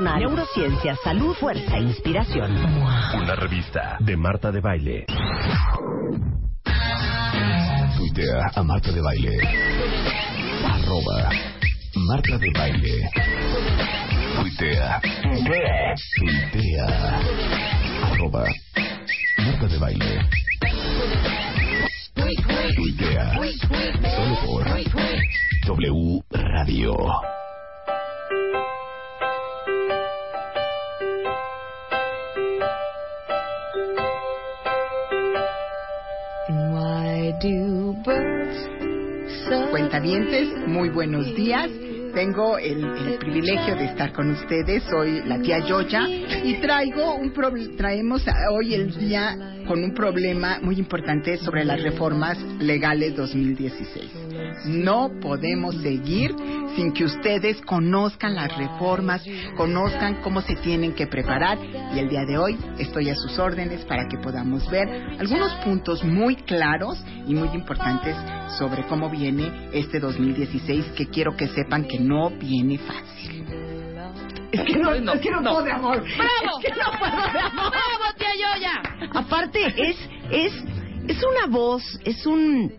neurociencia, salud, fuerza e inspiración. Una revista de Marta de Baile. Tuitea a Marta de Baile. Arroba Marta de Baile. Tuitea. Tuitea. Arroba Marta de Baile. Tuitea. Solo por W Radio. Cuentavientes, muy buenos días. Tengo el, el, privilegio de estar con ustedes. Soy la tía Yoya y traigo un traemos hoy el día con un problema muy importante sobre las reformas legales 2016. No podemos seguir sin que ustedes conozcan las reformas, conozcan cómo se tienen que preparar y el día de hoy estoy a sus órdenes para que podamos ver algunos puntos muy claros y muy importantes sobre cómo viene este 2016 que quiero que sepan que no viene fácil. Es que no, no, es que no, no. puedo de amor. ¡Bravo! Es que no puedo de amor. ¡Bravo, tía Yoya! Aparte, es, es, es una voz, es un,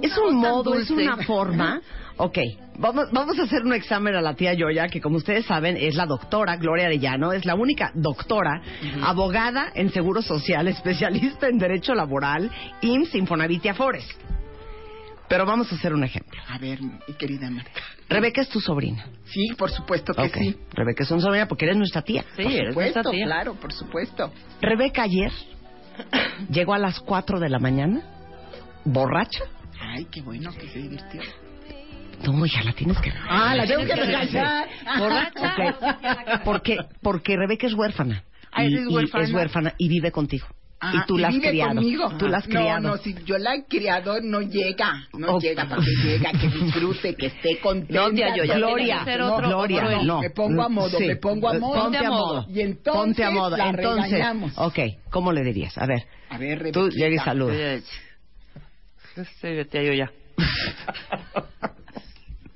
es un modo, es una forma. Ok, vamos, vamos a hacer un examen a la tía Yoya, que como ustedes saben es la doctora Gloria Arellano, es la única doctora, abogada en Seguro Social, especialista en Derecho Laboral, IMSS, Infonavit y Afores. Pero vamos a hacer un ejemplo. A ver, mi querida Marta. Rebeca es tu sobrina. Sí, por supuesto que okay. sí. Rebeca es una sobrina porque eres nuestra tía. Sí, por eres supuesto, nuestra tía. claro, por supuesto. Rebeca ayer llegó a las 4 de la mañana, borracha. Ay, qué bueno que se divirtió. No, ya la tienes que Ah, la tengo que regañar. Okay. Porque, porque Rebeca es huérfana. Ah, y, es huérfana. Y es huérfana y vive contigo. Ah, y tú la has criado. Conmigo. Tú la has criado. No, no, si yo la he criado, no llega. No Okay. llega, porque llega, que disfrute, que esté contenta. No, tía, yo ya Gloria, que no, otro- Gloria, no. Me pongo a modo, Sí. me pongo a modo. Ponte a modo. Y entonces Ponte a modo. la Entonces, regañamos. ok, ¿cómo le dirías? A ver, A ver, tú Rebequita. llega y saluda. Sí, tía Yoya.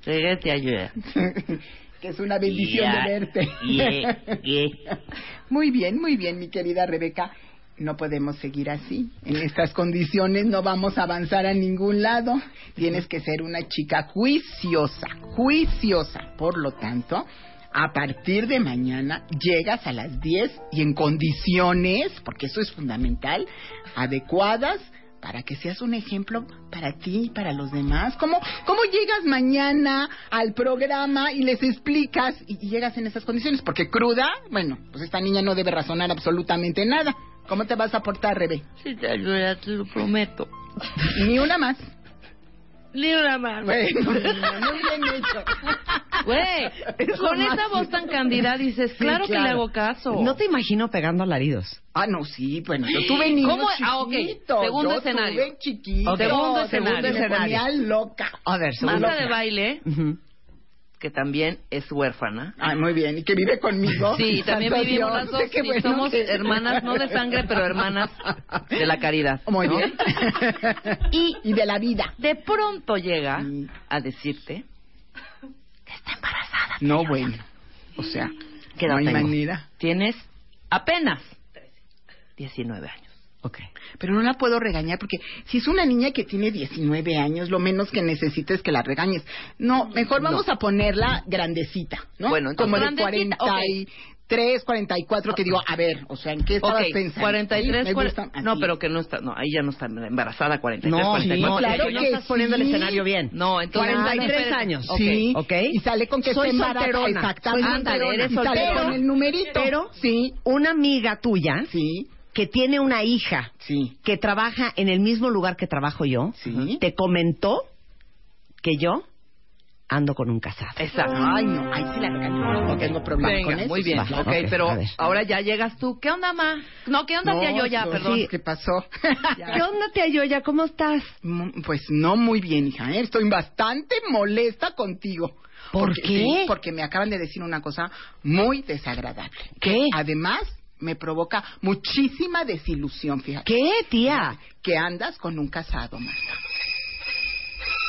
Tía Yoya. que es una bendición de verte. yeah, yeah. Muy bien, muy bien, mi querida Rebeca. No podemos seguir así. En estas condiciones no vamos a avanzar a ningún lado. Tienes que ser una chica juiciosa, juiciosa. Por lo tanto, a partir de mañana llegas a las 10 y en condiciones, porque eso es fundamental, adecuadas para que seas un ejemplo para ti y para los demás. ¿Cómo, ¿Cómo llegas mañana al programa y les explicas y, y llegas en esas condiciones? Porque cruda, bueno, pues esta niña no debe razonar absolutamente nada. ¿Cómo te vas a portar, Rebe? Sí, tía Yoya, te lo prometo. Ni una más. Ni una más. Bueno, niña, muy bien hecho. Güey, con esa sí. voz tan candida dices, claro, que claro. le hago caso. No te imagino pegando alaridos. Ah, no, sí, bueno, yo tuve niños ¿Cómo? Ah, ok. chiquitos. Segundo yo escenario. tuve chiquito. Ok. Segundo escenario. Me ponía loca. A ver, segundo. Marta de baile, Ujú. Que también es huérfana. Ah, muy bien. ¿Y que vive conmigo? Sí, también vivimos las dos. bueno somos que- hermanas, no de sangre, pero hermanas de la caridad. Muy ¿no? bien. Y y de la vida. de pronto llega Sí. a decirte que está embarazada. No, bueno. O sea, ¿Qué no edad hay tengo? manera. Tienes apenas 19 años. Ok. Pero no la puedo regañar porque si es una niña que tiene 19 años, lo menos que necesita es que la regañes. No, mejor vamos a ponerla grandecita, ¿no? Bueno, entonces, Como de grandecita, 43, 44, que digo, a ver, o sea, ¿en qué estabas Ok, pensando? 43, Sí, me cuare- gusta no, pero que no está, no, ahí ya no está embarazada, 43, No, 44. no, claro que no estás poniendo el sí. escenario bien. No, entonces... 43 Espérate. años. Ok. Sí, ok. y sale con que Soy solterona. Exactamente. Soy solterona. Y Eres sale con el numerito. Pero sí, una amiga tuya sí, que tiene una hija sí, que trabaja en el mismo lugar que trabajo yo, sí. te comentó que yo ando con un casado. Exacto. Ay, no, ay, sí la regaño. No tengo problema Venga, con eso. muy bien. Va, ok, pero ahora ya llegas tú. ¿Qué onda, ma? No, ¿qué onda, No, tía yo ya? no, Perdón. sí, ¿Qué pasó? ¿Qué onda, tía Yoya? ¿Cómo estás? Mm, Pues no muy bien, hija. ¿eh? Estoy bastante molesta contigo. ¿Por Porque- qué? sí, porque me acaban de decir una cosa muy desagradable. ¿Qué? Además, me provoca muchísima desilusión, fíjate. ¿Qué, tía? Que andas con un casado, Marta.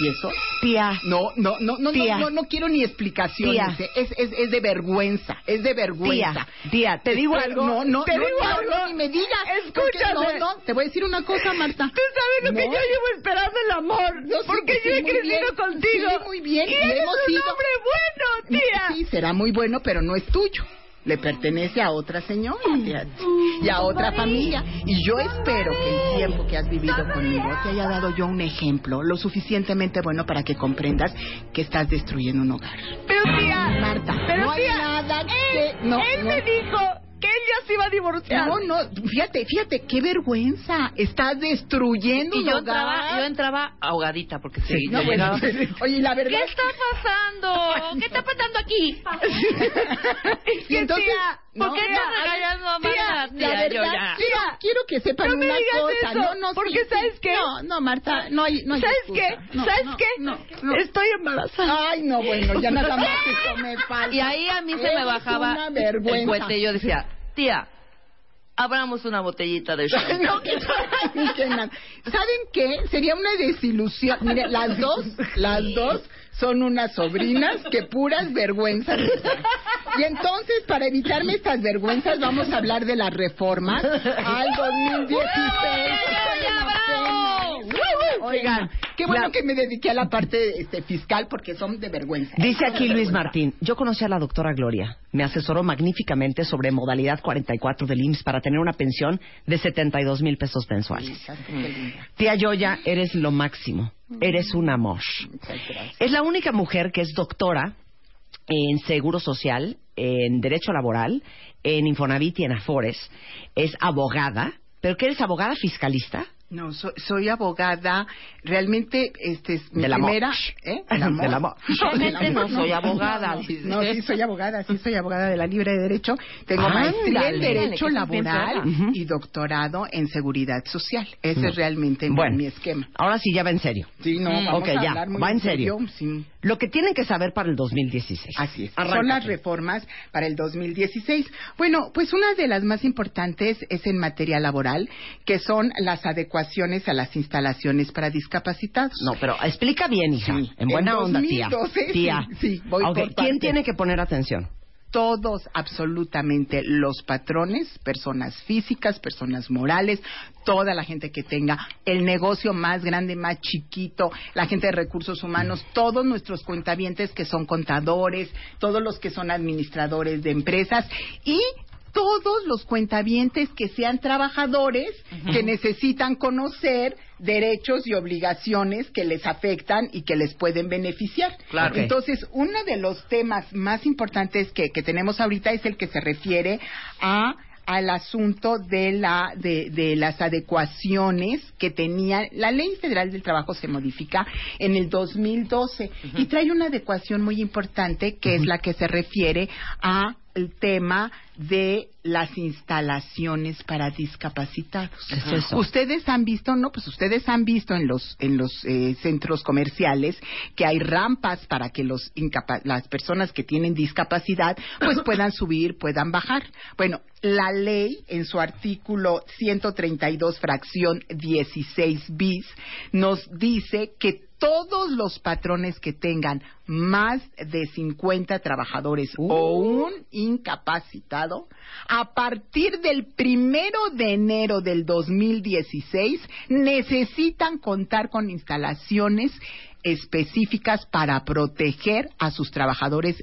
¿Y eso? Tía. No, no, no, no, Tía. no, no, no quiero ni explicaciones. Tía. Es, es, es de vergüenza, es de vergüenza. Tía, tía, te digo algo. No, no, te no, digo no, algo. no, ni me digas. Porque Escúchame. No, no, te voy a decir una cosa, Marta. Tú sabes lo que yo llevo esperando el amor. Yo porque sí, yo he crecido bien. contigo. Sí, muy bien. Y Y eres hemos un sido- hombre bueno, tía. Sí, será muy bueno, pero no es tuyo. Le pertenece a otra señora fíjate, y a otra familia. Y yo espero que el tiempo que has vivido conmigo te haya dado yo un ejemplo lo suficientemente bueno para que comprendas que estás destruyendo un hogar. Pero tía. Marta, pero no hay tía, nada él, que- no, él no. me dijo que él ya se iba a divorciar. No, no, fíjate, fíjate, qué vergüenza. Estás destruyendo Y un yo hogar. entraba, yo entraba ahogadita porque sí, No, yo bueno, oye, la verdad. ¿Qué está pasando? ¿Qué está pasando aquí? y entonces, ¿por no, qué no, estás regañando a tía, Marta, la tía, verdad, yo ya? quiero, quiero que sepan No una cosa. eso, no, no, porque sí, ¿sabes sí. qué? No, no, Marta, no hay, no hay ¿Sabes excusa. qué? No, ¿Sabes no, qué? No, no. Estoy embarazada. Ay, no, bueno, ya nada más eso me falta. Y ahí a mí se me bajaba el y yo decía, tía, abramos una botellita de champán. No, que, ni que nada. ¿Saben qué? Sería una desilusión. Mire, las dos, las dos son unas sobrinas que puras vergüenzas. Y entonces, para evitarme estas vergüenzas, vamos a hablar de las reformas al 2016. Oigan, qué bueno La- que me dediqué a la parte este, fiscal porque son de vergüenza. Dice aquí Luis. Martín, yo conocí a la doctora Gloria, me asesoró magníficamente sobre modalidad 44 del IMSS para tener una pensión de 72 mil pesos mensuales. Tía Yoya, eres lo máximo, eres un amor. Es la única mujer que es doctora en Seguro Social, en Derecho Laboral, en Infonavit y en Afores. Es abogada, pero ¿qué eres abogada fiscalista? No, soy, soy abogada. Realmente, este es mi Del amor. primera. ¿Eh? Del amor. Realmente no soy abogada, No, sí soy abogada, sí soy abogada de la Libre de Derecho. Tengo Ándale. maestría en Derecho Laboral y doctorado en Seguridad Social. Ese es realmente mi- Bueno. mi esquema. Ahora sí, ya va en serio. Sí, no, Mm, vamos ok, a ya, hablar muy va en serio. sí. Lo que tienen que saber para el 2016. Así es. Arráncate. Son las reformas para el 2016. Bueno, pues una de las más importantes es en materia laboral, que son las adecuaciones a las instalaciones para discapacitados. No, pero explica bien, hija. Sí. En buena En onda, tía. 2012, Tía. sí, sí, voy Ok, por ¿Quién tiene que poner atención? Todos, absolutamente, los patrones, personas físicas, personas morales, toda la gente que tenga el negocio más grande, más chiquito, la gente de recursos humanos, todos nuestros cuentavientes que son contadores, todos los que son administradores de empresas y todos los cuentavientes que sean trabajadores que necesitan conocer derechos y obligaciones que les afectan y que les pueden beneficiar. Claro. Entonces, uno de los temas más importantes que, que tenemos ahorita es el que se refiere a al asunto de la de, de las adecuaciones que tenía la ley federal del trabajo se modifica en el 2012 y trae una adecuación muy importante que es la que se refiere a el tema de las instalaciones para discapacitados. Ustedes han visto, no, pues ustedes han visto en los en los eh, centros comerciales que hay rampas para que los las personas que tienen discapacidad pues puedan subir, puedan bajar. Bueno, la ley en su artículo 132 fracción 16 bis nos dice que todos los patrones que tengan más de 50 trabajadores o un incapacitado, a partir del primero de enero del 2016, necesitan contar con instalaciones específicas para proteger a sus trabajadores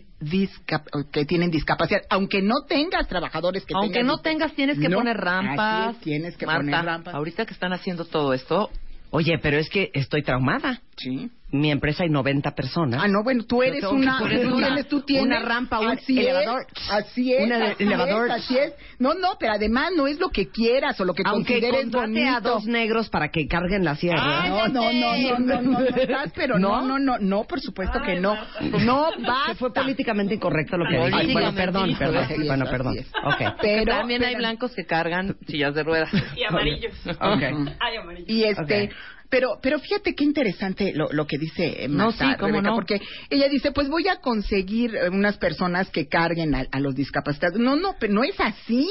que tienen discapacidad, aunque no tengas trabajadores que Aunque tengan no tengas, tienes que No, poner así rampas. es, tienes que Marta, poner rampas. ahorita que están haciendo todo esto, Oye, pero es que estoy traumada. Sí. Mi empresa hay 90 personas. Ah, no, bueno, tú eres una, una- tienes, tú tienes una rampa, un así elevador. Es, así es, Un ele- así elevador. es, así es. No, no, pero además no es lo que quieras o lo que Aunque consideres bonito. a dos negros para que carguen la sierra. Ah, no, no, no, no, no, no, no estás, pero no, no, no, no, por supuesto que no. No basta. fue políticamente incorrecto lo que dije. Ay, bueno, perdón, perdón. incorrecto. Bueno, perdón. es. Ok. Pero también hay pero- blancos que cargan sillas de ruedas. Y amarillos. Ok. Ay, amarillos. Y este, Ok. Pero, pero fíjate qué interesante lo, lo que dice eh, No, Marta, sí, cómo Rebeca, no. porque ella dice, pues voy a conseguir eh, unas personas que carguen a, a los discapacitados. No, no, pero no es así.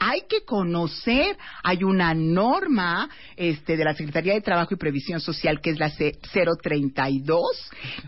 Hay que conocer, hay una norma este, de la Secretaría de Trabajo y Previsión Social, que es la C 032,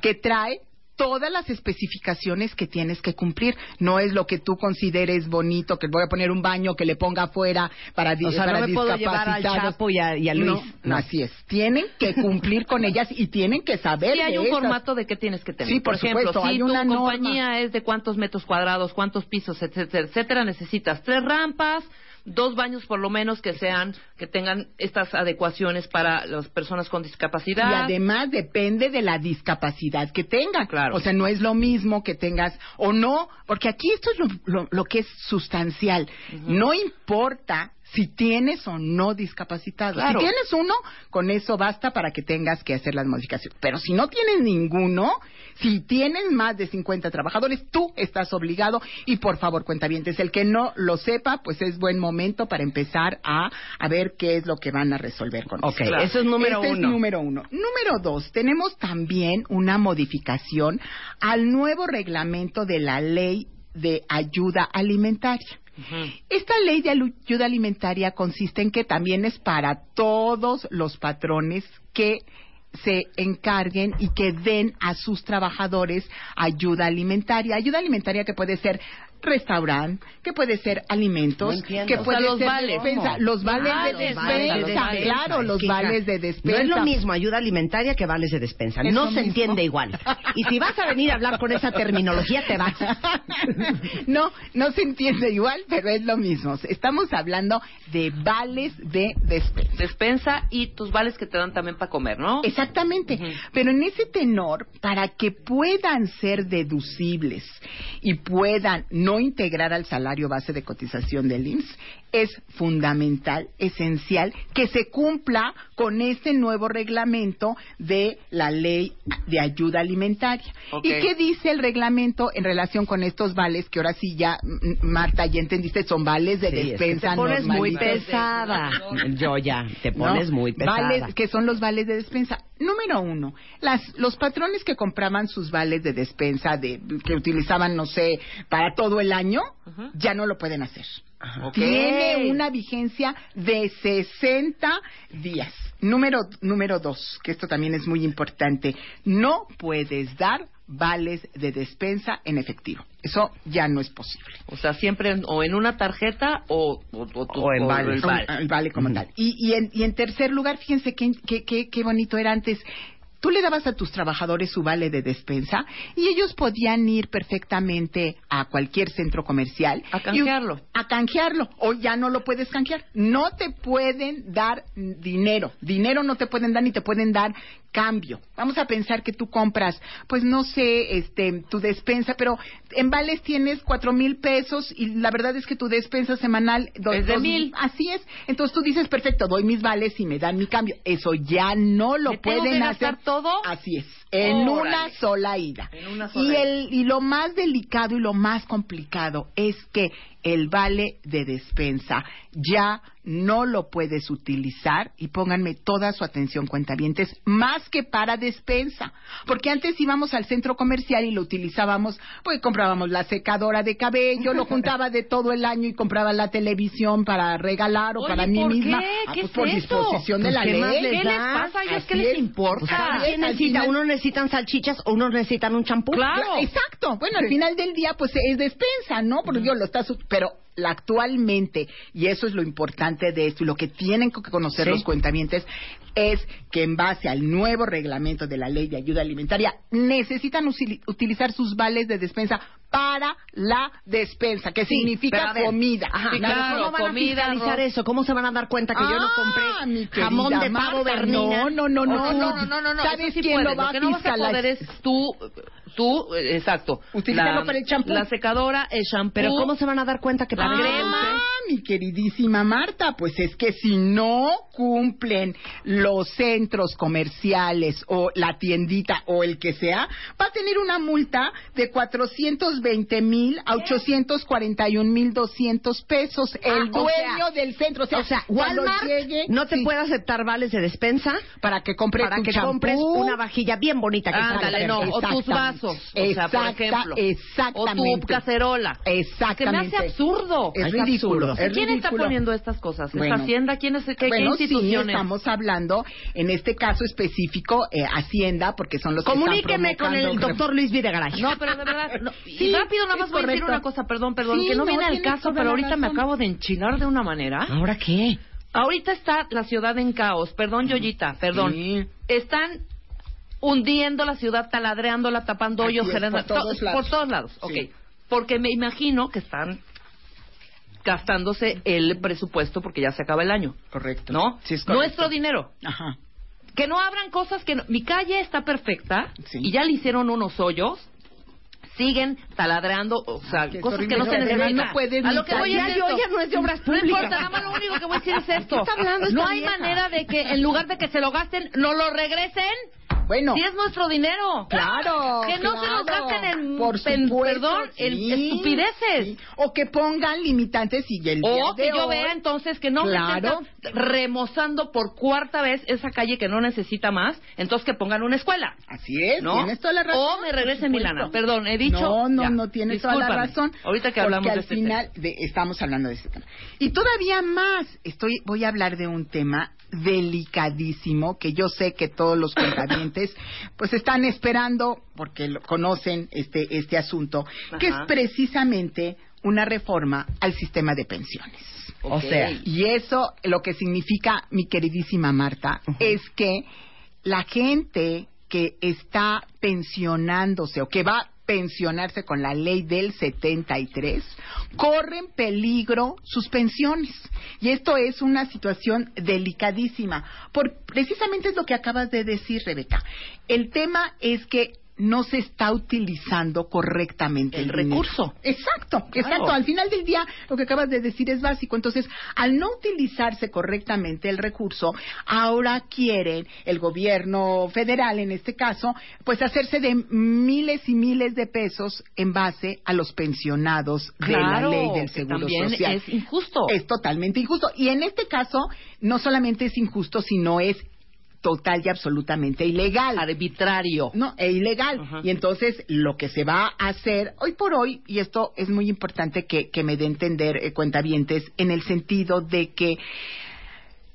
que trae todas las especificaciones que tienes que cumplir. No es lo que tú consideres bonito, que voy a poner un baño que le ponga afuera para, O sea, para no me puedo llevar al. Chapo y a, y a Luis. No, no, así es. Tienen que cumplir con ellas y tienen que saber. Sí hay un esas. formato de qué tienes que tener. Sí, por ejemplo, supuesto, si hay tu una norma. compañía es de cuántos metros cuadrados, cuántos pisos, etcétera, etcétera, necesitas tres rampas, dos baños por lo menos que sean, que tengan estas adecuaciones para las personas con Y discapacidad. además depende de la discapacidad que tengan. Claro. O sea, no es lo mismo que tengas o no, porque aquí esto es lo, lo- lo que es sustancial. No importa si tienes o no discapacitado. Claro. Si tienes uno, con eso basta para que tengas que hacer las modificaciones. Pero si no tienes ninguno, si tienes más de 50 trabajadores, tú estás obligado. Y por favor, cuentavientes, el que no lo sepa, pues es buen momento para empezar a, a ver qué es lo que van a resolver con Ok, eso. eso es número Este es uno. número uno. Número dos, tenemos también una modificación al nuevo reglamento de la ley de ayuda alimentaria. Esta ley de ayuda alimentaria consiste en que también es para todos los patrones que se encarguen y que den a sus trabajadores ayuda alimentaria. Ayuda alimentaria que puede ser restaurante, que puede ser alimentos, No que O sea, puede los ser vales. despensa, los vales de despensa, vales, claro, los vales de despensa. No es lo mismo ayuda alimentaria que vales de despensa. Es no se mismo. entiende igual. Y si vas a venir a hablar con esa terminología, te vas. no, no se entiende igual, pero es lo mismo. Estamos hablando de vales de despensa. Despensa y tus vales que te dan también para comer, ¿no? Exactamente. Pero en ese tenor, para que puedan ser deducibles y puedan no integrar al salario base de cotización del IMSS, es fundamental, esencial, que se cumpla con este nuevo reglamento de la ley de ayuda alimentaria. ¿Y qué dice el reglamento en relación con estos vales? Que ahora sí ya, Marta, ya entendiste, son vales de Sí, es que despensa te pones muy pesada. Yo ya, te pones ¿no? muy pesada. Vales, que son los vales de despensa. Número uno, las, los patrones que compraban sus vales de despensa, de, que utilizaban, no sé, para todo el año, ya no lo pueden hacer. Tiene una vigencia de 60 días. Número, número dos, que esto también es muy importante, no puedes dar vales de despensa en efectivo. Eso ya no es posible. O sea, siempre en- o en una tarjeta o, o, o en o vales. el vale. El vale como tal. Y, y, en, y en tercer lugar, fíjense qué, qué, qué, qué bonito era antes. Tú le dabas a tus trabajadores su vale de despensa y ellos podían ir perfectamente a cualquier centro comercial. A canjearlo. Y- a canjearlo. O ya no lo puedes canjear. No te pueden dar dinero. Dinero no te pueden dar ni te pueden dar cambio. Vamos a pensar que tú compras, pues no sé, este, tu despensa, pero en vales tienes cuatro mil pesos y la verdad es que tu despensa semanal do- Es de dos- mil. Así es. Entonces tú dices, perfecto, doy mis vales y me dan mi cambio. Eso ya no lo ¿Me tengo pueden hacer. Todo? Así es. En una sola ida. En una sola y ida. el y lo más delicado y lo más complicado es que el vale de despensa ya no lo puedes utilizar y pónganme toda su atención cuentavientes más que para despensa porque antes íbamos al centro comercial y lo utilizábamos pues comprábamos la secadora de cabello lo juntaba de todo el año y compraba la televisión para regalar o Oye, para mí ¿por misma qué? Ah, ¿Qué pues es por eso? disposición de Pues, la ¿qué ley más les ¿Qué les da? pasa a ellos? Así ¿Qué les es. importa? Pues Así necesitan salchichas, unos necesitan un champú. Claro. Exacto. Bueno, al final del día, pues es despensa, ¿no? Porque yo lo estás. Pero la- actualmente, y eso es lo importante de esto, y lo que tienen que conocer Sí. los cuentamientos, es que en base al nuevo reglamento de la ley de ayuda alimentaria, necesitan utilizar sus vales de despensa para la despensa, que Sí, significa ver, comida. Ajá, Sí, pero claro, ¿cómo van comida, a fiscalizar eso? ¿Cómo se van a dar cuenta que yo no Ah, compré jamón de pavo Bernina? No, no, no, no, no, no, no, no, no, ¿Sabes sí quién puedes. lo va a no vas a fiscalizar? poder es tú, tú, eh, exacto. Utilizarlo La- para el champú. La secadora, el shampoo. Pero ¿cómo se van a dar cuenta que La crema. Ah, mi queridísima Marta, pues es que si no cumplen los centros comerciales o la tiendita o el que sea, va a tener una multa de 420 mil a 841 mil 200 pesos. El Ah, o dueño sea, del centro, o sea, O sea, Walmart llegue, no te sí, puede aceptar vales de despensa para que compres para tu que champú. compres una vajilla bien bonita que Ándale, salga no, o tus Exactamente. Vasos, o sea, por Exacta- ejemplo. exactamente. O tu cacerola. Exactamente. Que me hace absurdo. Es Es ridículo. absurdo. es ¿Quién está poniendo estas cosas? ¿Es Bueno. Hacienda? ¿Quién es, qué, qué bueno, sí, instituciones? estamos hablando, en este caso específico, eh, Hacienda, porque son los que están Comuníqueme con el doctor Luis Videgaray. No, pero de verdad, no. Sí, y rápido nada más voy a decir una cosa, perdón, perdón, Sí, que no, no, viene al caso, pero ahorita me acabo de enchilar de una manera. ¿Ahora qué? Ahorita está la ciudad en caos, perdón, Yoyita, perdón. Sí. Están hundiendo la ciudad, taladreándola, tapando hoyos, generando- por todos to- lados. por todos lados. Sí. Porque me imagino que están gastándose el presupuesto porque ya se acaba el año, Correcto. ¿no? Sí, es correcto. Nuestro dinero. Ajá. Que no abran cosas que... no- Mi calle está perfecta Sí. y ya le hicieron unos hoyos. Siguen taladreando, o sea, Que es cosas que no se necesitan. no a lo que voy Yo esto. ya no es de obras No públicas. importa, nada más lo único que voy a decir es esto. ¿Qué está hablando esta no hay vieja? manera de que en lugar de que se lo gasten, no lo regresen. Bueno. Si es nuestro dinero. Claro. Que no se claro. gasten en, Por en- supuesto, en estupideces. sí. O que pongan limitantes y el día O que de yo hoy- vea entonces que no me Claro. estén remozando por cuarta vez esa calle que no necesita más, entonces que pongan una escuela. Así es, ¿No? tienes toda la razón. O me regresen mi lana. Perdón, he dicho. No, no, Ya. no tienes toda la razón. Ahorita que hablamos porque de al este final de- estamos hablando de este tema. Y todavía más, estoy, voy a hablar de un tema delicadísimo que yo sé que todos los pues están esperando porque lo- conocen este este asunto, que es precisamente una reforma al sistema de pensiones. O sea, Y eso lo que significa, mi queridísima Marta, es que la gente que está pensionándose o que va pensionarse con la ley del 73 corre en peligro sus pensiones. Y esto es una situación delicadísima. Por, precisamente es lo que acabas de decir, Rebeca. El tema es que no se está utilizando correctamente El recurso. Exacto, Claro. exacto. Al final del día, lo que acabas de decir es básico. Entonces, al no utilizarse correctamente el recurso, ahora quieren el gobierno federal, en este caso, pues hacerse de miles y miles de pesos en base a los pensionados Claro, de la ley del que Seguro también Social. es injusto. Es totalmente injusto. Y en este caso, no solamente es injusto, sino es total y absolutamente ilegal. Arbitrario. No, e ilegal. Y entonces lo que se va a hacer hoy por hoy, y esto es muy importante que, que me dé entender eh, cuentavientes, en el sentido de que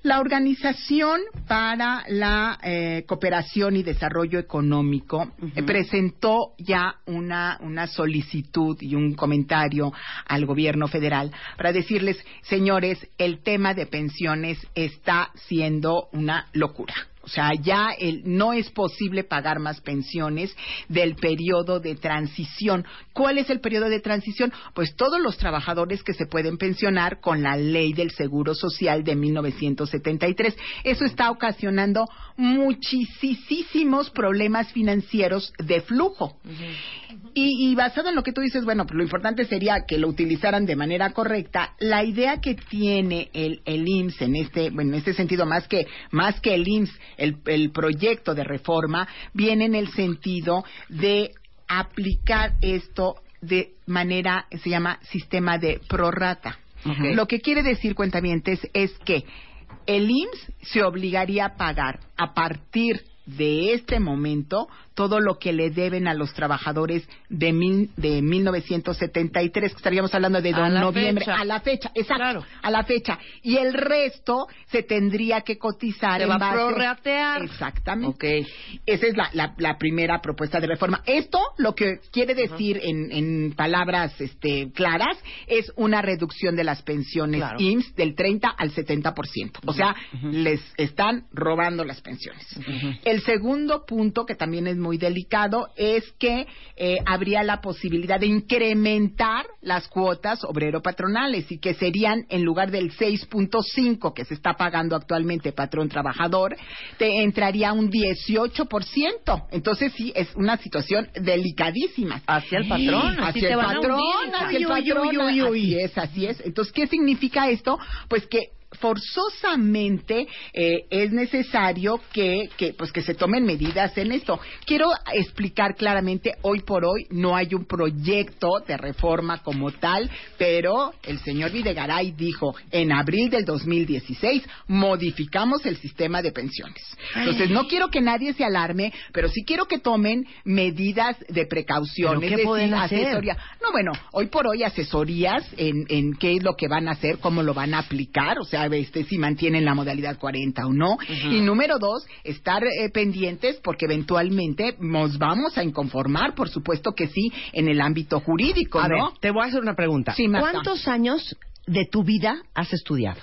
la Organización para la eh, Cooperación y Desarrollo Económico eh, presentó ya una, una solicitud y un comentario al gobierno federal para decirles, señores, el tema de pensiones está siendo una locura. O sea, ya el- no es posible pagar más pensiones del periodo de transición. ¿Cuál es el periodo de transición? Pues todos los trabajadores que se pueden pensionar con la ley del Seguro Social de 1973. Eso está ocasionando muchísimos problemas financieros de flujo. Y, y basado en lo que tú dices, bueno, pues lo importante sería que lo utilizaran de manera correcta. La idea que tiene el, el IMSS en este, bueno, en este sentido, más que, más que el IMSS, el, el proyecto de reforma, viene en el sentido de aplicar esto de manera, se llama sistema de prorrata. Lo que quiere decir, cuentamientes, es que el IMSS se obligaría a pagar a partir de este momento todo lo que le deben a los trabajadores de, mil, de 1973, que estaríamos hablando de A noviembre, fecha. a la fecha, exacto, Claro. a la fecha. Y el resto se tendría que cotizar Se en va a prorratear. Exactamente. Ok. Esa es la, la, la primera propuesta de reforma. Esto lo que quiere decir en, en palabras este, claras es una reducción de las pensiones Claro. IMSS del 30 al 70%. O sea, les están robando las pensiones. El segundo punto, que también es muy delicado, es que eh, habría la posibilidad de incrementar las cuotas obrero-patronales y que serían, en lugar del 6.5 que se está pagando actualmente patrón-trabajador, te entraría un 18%. Entonces sí, es una situación delicadísima. Hacia el patrón, así hacia el patrón, hacia el patrón, así es, así es. Entonces, ¿qué significa esto? Pues que forzosamente eh, es necesario que, que pues que se tomen medidas en esto. Quiero explicar claramente hoy por hoy no hay un proyecto de reforma como tal, pero el señor Videgaray dijo en abril del 2016 modificamos el sistema de pensiones. Entonces no quiero que nadie se alarme, pero sí quiero que tomen medidas de precaución, ¿Pero qué es decir, pueden hacer? asesoría. No, bueno, hoy por hoy asesorías en, en qué es lo que van a hacer, cómo lo van a aplicar, o sea, este, si mantienen la modalidad 40 o no. Y número dos, estar eh, pendientes porque eventualmente nos vamos a inconformar, por supuesto que sí, en el ámbito jurídico, A ver, ¿no? te voy a hacer una pregunta. Sí. ¿Cuántos años de tu vida has estudiado?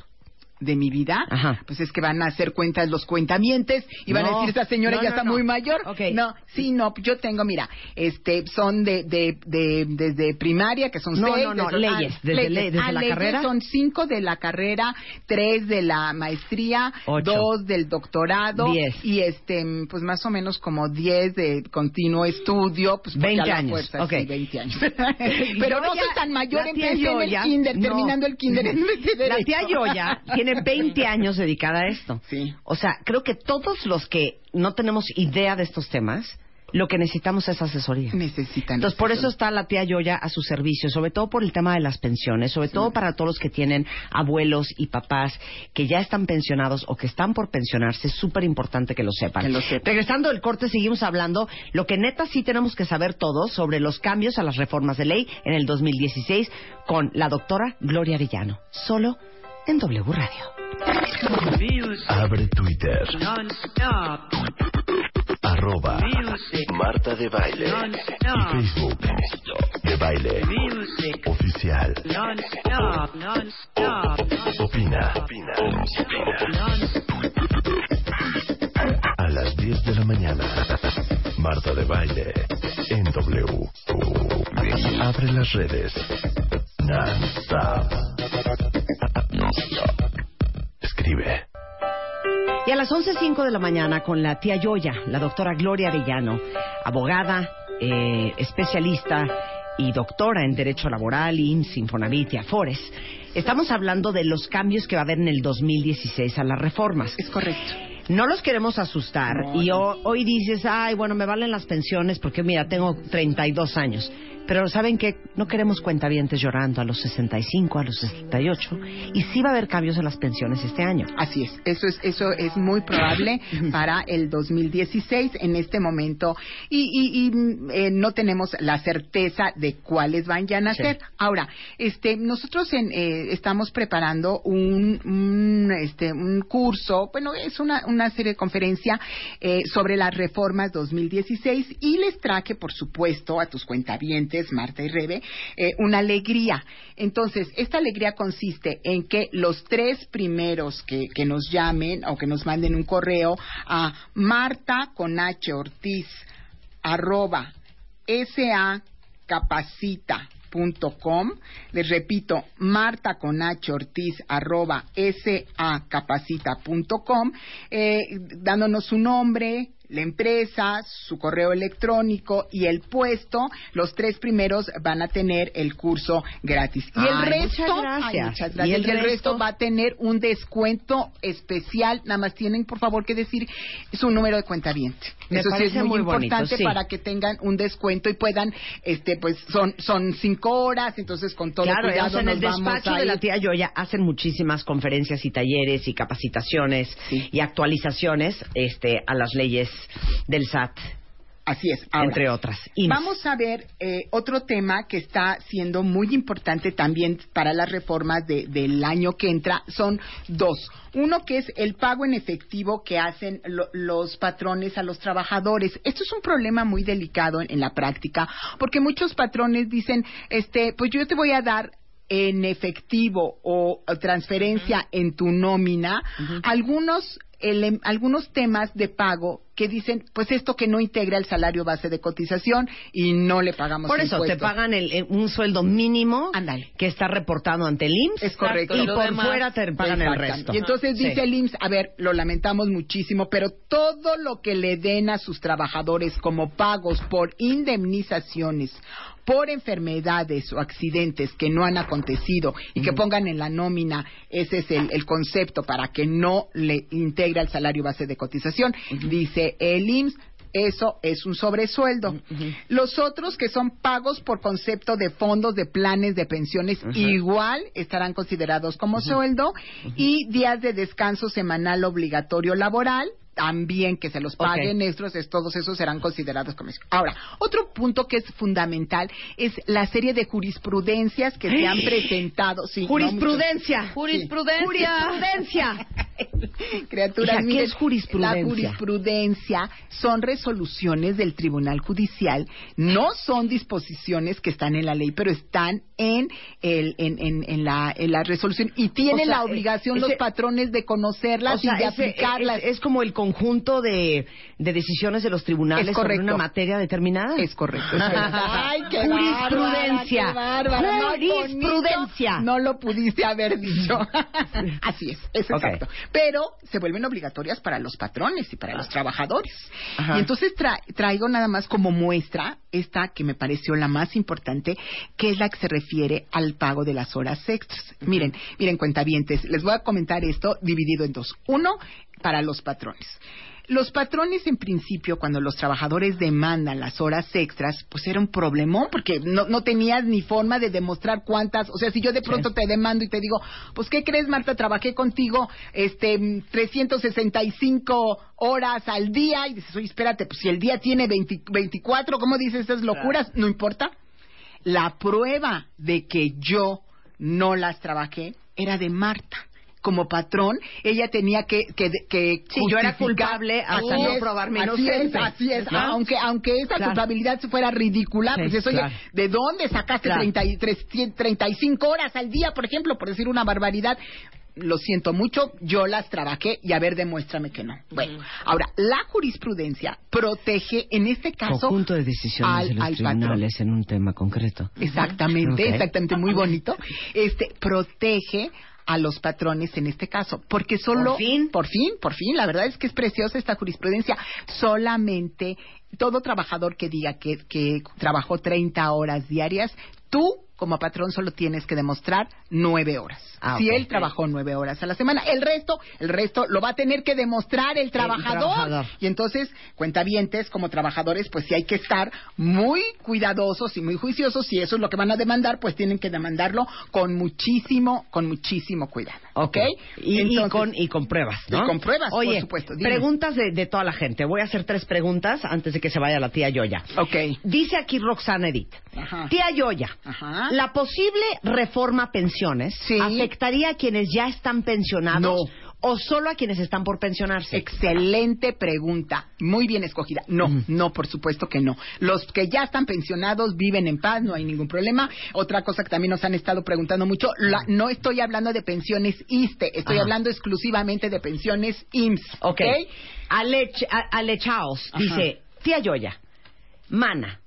De mi vida, Ajá. pues es que van a hacer cuentas los cuentamientes y van a decir, esta señora no, ya no, está muy mayor. No, sí, no, yo tengo, mira, este, son de, de, de, desde primaria, que son seis. no, no, de- leyes, desde ley- desde Ah, la leyes carrera. Son cinco de la carrera, tres de la maestría, Ocho. dos del doctorado. Diez. Y este, pues más o menos como diez de continuo estudio, pues porque 20 a la años, fuerza, ok. sí, 20 años. Pero no soy tan mayor, empecé en el kinder, terminando el kinder La tía. Yoya tiene 20 años dedicada a esto. Sí. O sea, creo que todos los que no tenemos idea de estos temas, lo que necesitamos es asesoría. Necesitan. Entonces, por eso está la tía Yoya a su servicio, sobre todo por el tema de las pensiones, sobre todo para todos los que tienen abuelos y papás que ya están pensionados o que están por pensionarse, es súper importante que lo sepan. Que lo sepan. Regresando del corte, seguimos hablando lo que neta sí tenemos que saber todos sobre los cambios a las reformas de ley en el 2016 con la doctora Gloria Arellano, solo en W Radio. Abre Twitter. Non-stop. Arroba Music. Marta de Baile. Non-stop. Y Facebook. De Baile. Music. Oficial. Non-stop. Non-stop. Opina. A las 10 de la mañana. Marta de Baile. En W. Abre las redes. Non-stop. Escribe. Y a las 11.05 de la mañana con la tía Yoya, la doctora Gloria Arellano, abogada, eh, especialista y doctora en Derecho Laboral, IMSS, Infonavit y Afores, estamos hablando de los cambios que va a haber en el 2016 a las reformas. Es correcto. No los queremos asustar No, y no. ho- hoy dices, ay, bueno, me valen las pensiones porque mira, tengo 32 años. Pero ¿saben que No queremos cuentavientes llorando a los 65, a los 68 y sí va a haber cambios en las pensiones este año. Así es, eso es, eso es muy probable para el 2016 en este momento y, y- y, eh, no tenemos la certeza de cuáles vayan a Sí. ser. Ahora, este, nosotros en, eh, estamos preparando un, un, este, un curso, bueno, es una, una serie de conferencia eh, sobre las reformas 2016 y les traje, por supuesto, a tus cuentavientes, Marta y Rebe, eh, una alegría. Entonces, esta alegría consiste en que los tres primeros que, que nos llamen o que nos manden un correo a Marta con H Ortiz arroba sacapacita.com les repito marta con h ortiz arroba sacapacita.com eh, dándonos su nombre la empresa, su correo electrónico y el puesto, los tres primeros van a tener el curso gratis. Y el Ay, resto, muchas gracias. ay, muchas ¿Y gracias. el Y el resto? resto va a tener un descuento especial. Nada más tienen, por favor, que decir su número de cuenta Me Eso sí es muy, muy bonito, importante sí. para que tengan un descuento y puedan, este, pues son son cinco horas, entonces con todo claro, cuidado o sea, en el despacho de la tía Yoya hacen muchísimas conferencias y talleres y capacitaciones Sí. y actualizaciones este, a las leyes del SAT Así es. Ahora, entre otras. Vamos a ver eh, otro tema que está siendo muy importante también para las reformas de- del año que entra. Son dos. Uno que es el pago en efectivo que hacen lo- los patrones a los trabajadores. Esto es un problema muy delicado en, en la práctica, porque muchos patrones dicen, este, pues yo te voy a dar en efectivo o, transferencia en tu nómina algunos ele- algunos temas de pago que dicen, pues esto que no integra el salario base de cotización y no le pagamos Por eso, te pagan el- el- un sueldo mínimo Ándale. que está reportado ante el IMSS. Es correcto. Y Lo por demás- fuera te pagan el resto. Y entonces dice el IMSS, a ver, lo lamentamos muchísimo, pero todo lo que le den a sus trabajadores como pagos por indemnizaciones, por enfermedades o accidentes que no han acontecido y que pongan en la nómina, ese es el, el concepto para que no le integra el salario base de cotización, dice el IMSS, eso es un sobresueldo. Los otros que son pagos por concepto de fondos de planes de pensiones igual estarán considerados como sueldo y días de descanso semanal obligatorio laboral también que se los paguen extras, es- todos esos serán considerados como eso. Ahora, otro punto que es fundamental es la serie de jurisprudencias que se han presentado. Sí, no, Jurisprudencia. Jurisprudencia. Jurisprudencia. Criaturas, Hija, ¿qué miren, es jurisprudencia? La jurisprudencia son resoluciones del Tribunal Judicial, no son disposiciones que están en la ley, pero están en, el, en, en, en la, en la resolución y tienen O sea, la obligación los patrones de conocerlas O sea, y de ese- aplicarlas. Es, es como el conjunto de, de decisiones de los tribunales Es sobre correcto. una materia determinada. Es correcto. es correcto. Ay, qué Jurisprudencia. bárbara, qué bárbara. Más Jurisprudencia. No lo pudiste haber dicho. Así es, es Ok. exacto. Pero se vuelven obligatorias para los patrones y para los trabajadores. Ajá. Y entonces tra- traigo nada más como muestra esta que me pareció la más importante, que es la que se refiere al pago de las horas extras. Miren, miren, cuentavientes, les voy a comentar esto dividido en dos. Uno, para los patrones. Los patrones, en principio, cuando los trabajadores demandan las horas extras, pues era un problemón, porque no, no tenías ni forma de demostrar cuántas. O sea, si yo de pronto te demando y te digo, pues, ¿qué crees, Marta? Trabajé contigo este mm, 365 horas al día. Y dices, oye, espérate, pues si el día tiene 20 24, ¿cómo dices esas locuras? No importa. La prueba de que yo no las trabajé era de Marta. Como patrón, ella tenía que que, que Sí, yo era culpable hasta no probarme así inocente. Es, así es, ¿No? aunque aunque esa Claro. culpabilidad fuera ridícula, Sí, pues eso, oye, claro. ¿de dónde sacaste Claro. 33, 35 horas al día, por ejemplo, por decir una barbaridad? Lo siento mucho, yo las trabajé y a ver, demuéstrame que no. Bueno, ahora, la jurisprudencia protege, en este caso, Conjunto de decisiones al- de los al patrón. tribunales en un tema concreto. Exactamente, exactamente, muy bonito. Este protege a los patrones en este caso, porque solo Por fin. por fin, por fin, la verdad es que es preciosa esta jurisprudencia. Solamente todo trabajador que diga que, que trabajó 30 horas diarias, tú como patrón solo tienes que demostrar nueve horas. Ah, si él trabajó nueve horas a la semana, el resto, el resto lo va a tener que demostrar el trabajador. trabajador. Y entonces, cuentavientes, como trabajadores, pues sí hay que estar muy cuidadosos y muy juiciosos. Si eso es lo que van a demandar, pues tienen que demandarlo con muchísimo, con muchísimo cuidado. ¿Ok? Y, con, y con pruebas, ¿no? Y con pruebas, por Oye, supuesto, dime. preguntas de, de toda la gente. Voy a hacer tres preguntas antes de que se vaya la tía Yoya. Ok. Dice aquí Roxana Edith. Ajá. Tía Yoya, Ajá. ¿la posible reforma pensiones Sí. afectaría a quienes ya están pensionados No. O solo a quienes están por pensionarse? Excelente pregunta, muy bien escogida. No, Mm. no, por supuesto que no. Los que ya están pensionados viven en paz, no hay ningún problema. Otra cosa que también nos han estado preguntando mucho, la- no estoy hablando de pensiones ISTE, estoy Ajá. hablando exclusivamente de pensiones IMSS. Ok. Ale, Ch- a- Ale Chaos Ajá. dice, tía Yoya, mana,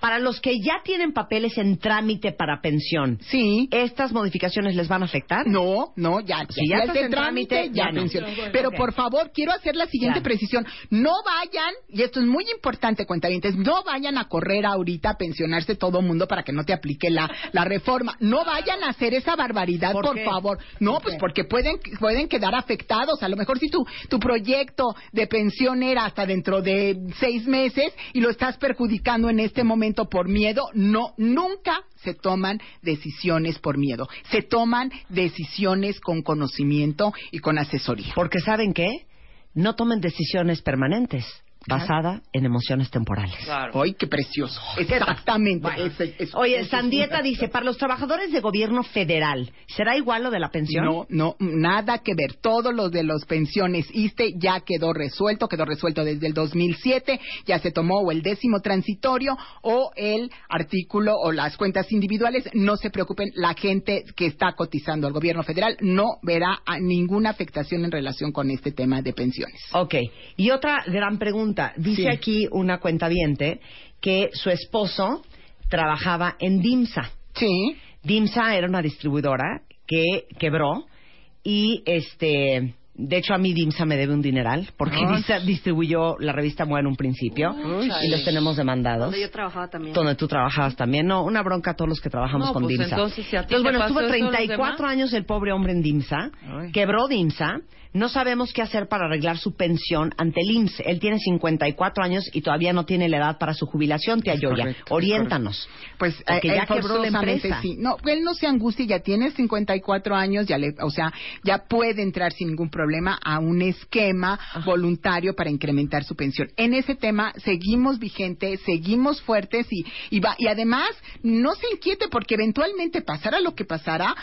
para los que ya tienen papeles en trámite para pensión, Sí. ¿estas modificaciones les van a afectar? No, no, ya, Si ya ya, estás es de en trámite, trámite, ya ya no. pensión. Pero por favor, quiero hacer la siguiente Ya. precisión. No vayan, y esto es muy importante, cuentavientes, no vayan a correr ahorita a pensionarse todo mundo para que no te aplique la, la reforma. No vayan a hacer esa barbaridad, ¿Por favor. No, ¿Por pues porque pueden, pueden quedar afectados. A lo mejor si tu, tu proyecto de pensión era hasta dentro de seis meses y lo estás perjudicando en este momento por miedo, no, nunca se toman decisiones por miedo. Se toman decisiones con conocimiento y con asesoría. Porque ¿saben qué? No tomen decisiones permanentes. Basada en emociones temporales. Claro. ¡Ay, qué precioso! Exactamente. Bueno. Ese- es- Oye, ese Sandieta dice, para los trabajadores de gobierno federal, ¿será igual lo de la pensión? No, no, nada que ver. Todo lo de las pensiones ISTE ya quedó resuelto, quedó resuelto desde el 2007, ya se tomó o el décimo transitorio o el artículo o las cuentas individuales. No se preocupen, la gente que está cotizando al gobierno federal no verá a ninguna afectación en relación con este tema de pensiones. Ok. Y otra gran pregunta. Dice Sí. aquí una cuentaviente que su esposo trabajaba en DIMSA. Sí. DIMSA era una distribuidora que quebró y este de hecho a mí DIMSA me debe un dineral porque. DIMSA distribuyó la revista MUA en un principio y los tenemos demandados. Donde yo trabajaba también. Donde tú trabajabas también. No, una bronca a todos los que trabajamos No, con pues, DIMSA. entonces, si a ti te bueno, pasó estuvo eso, los 34 demás. años el pobre hombre en DIMSA. Ay. Quebró DIMSA. No sabemos qué hacer para arreglar su pensión ante el IMSS. Él tiene 54 años y todavía no tiene la edad para su jubilación, tía Yoya. Oriéntanos. Pues Porque eh, ya eh, quebró la empresa. sí. No, él no se angustie, ya tiene 54 años, ya le, o sea, ya puede entrar sin ningún problema a un esquema voluntario para incrementar su pensión. En ese tema seguimos vigentes, seguimos fuertes y y, va- y además no se inquiete porque eventualmente pasará lo que pasará.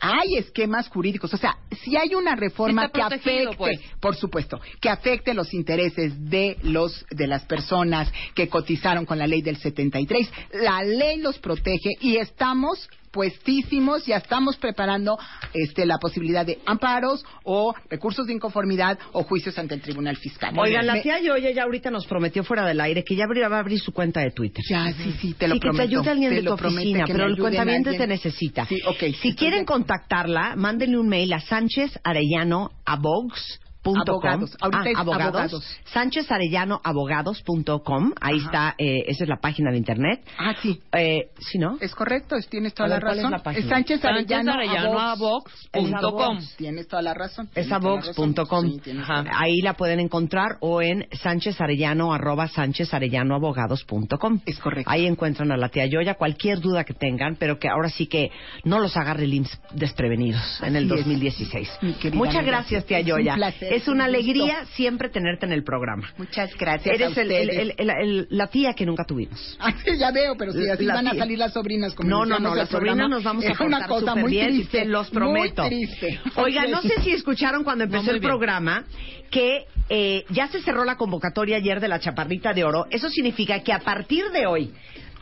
Hay esquemas jurídicos, o sea, si hay una reforma que afecte, pues. por supuesto, que afecte los intereses de los de las personas que cotizaron con la ley del 73. La ley los protege y estamos puestísimos, ya estamos preparando este la posibilidad de amparos o recursos de inconformidad o juicios ante el Tribunal Fiscal. Oigan, la tía Yoya ya ahorita nos prometió fuera del aire que ya va a abrir su cuenta de Twitter. Ya, sí, sí, te lo que prometo. te ayude alguien te de tu oficina, que pero el alguien. te necesita. Sí, ok. Si quieren contactarla, mándenle un mail a Sánchez Arellano Abogs. Abogados. Ahorita Ah, es abogados. abogados. Sánchez Arellano Abogados.com. Ahí Ajá. está, eh, esa es la página de internet. Ah, sí. Eh, ¿Sí, no? Es correcto, es- tienes toda A la ver, ¿cuál es razón. la página? Sánchez Arellano, Arellano a a Vox. Vox punto com. Vox. Tienes toda la razón. Es razón. abox.com. Sí, Ahí la pueden encontrar o en Sánchez Arellano arroba Sánchez Arellano abogados.com. Es correcto. Ahí encuentran a la tía Yoya cualquier duda que tengan, pero que ahora sí que no los agarre el IMSS desprevenidos en el Así es. 2016. Mi querida Muchas gracias, tía Es un Yoya. placer, es una un gusto. alegría siempre tenerte en el programa. Muchas gracias Eres a el- el- ustedes. el- el- el- la tía que nunca tuvimos. Ah, sí, ya veo, pero si así La van a salir las sobrinas como No, no, no, las sobrinas nos vamos a es una cosa muy bien, triste, se los prometo. Muy triste. Oigan, no sé si escucharon cuando empezó el bien. programa que eh, ya se cerró la convocatoria ayer de la Chaparrita de Oro. Eso significa que a partir de hoy,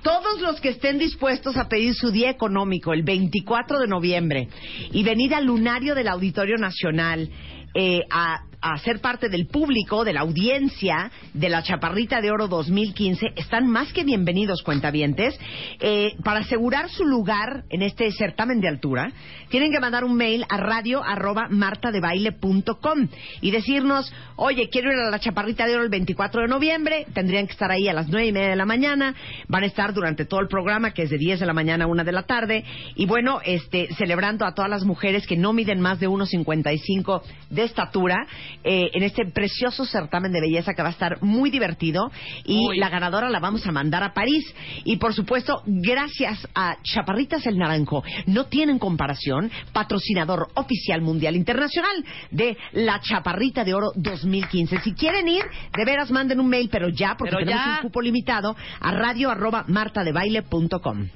todos los que estén dispuestos a pedir su día económico el 24 de noviembre y venir al lunario del Auditorio Nacional eh, a, a ser parte del público, de la audiencia de la Chaparrita de Oro 2015, están más que bienvenidos, cuentavientes. Eh, para asegurar su lugar en este certamen de altura, tienen que mandar un mail a radio arroba martadebaile.com y decirnos, oye, quiero ir a la Chaparrita de Oro el 24 de noviembre, tendrían que estar ahí a las nueve y media de la mañana, van a estar durante todo el programa, que es de 10 de la mañana a 1 de la tarde, y bueno, este, celebrando a todas las mujeres que no miden más de 1,55 de estatura, eh, en este precioso certamen de belleza que va a estar muy divertido, y la ganadora la vamos a mandar a París, y por supuesto, gracias a Chaparritas el Naranjo, no tienen comparación, patrocinador oficial mundial internacional de la Chaparrita de Oro 2015. Si quieren ir, de veras manden un mail, pero ya, porque Pero tenemos ya. un cupo limitado, a radio arroba martadebaile.com.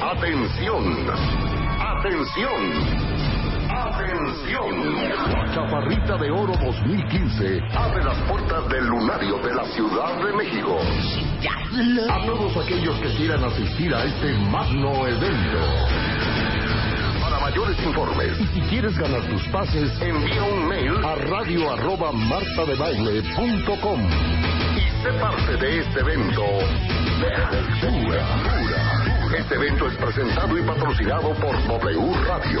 Atención. Atención. Atención. La Chaparrita de Oro 2015 abre las puertas del lunario de la Ciudad de México. A todos aquellos que quieran asistir a este magno evento. Para mayores informes y si quieres ganar tus pases, envía un mail a radio arroba martadebaile.com y sé parte de este evento de. Este evento es presentado y patrocinado por W Radio.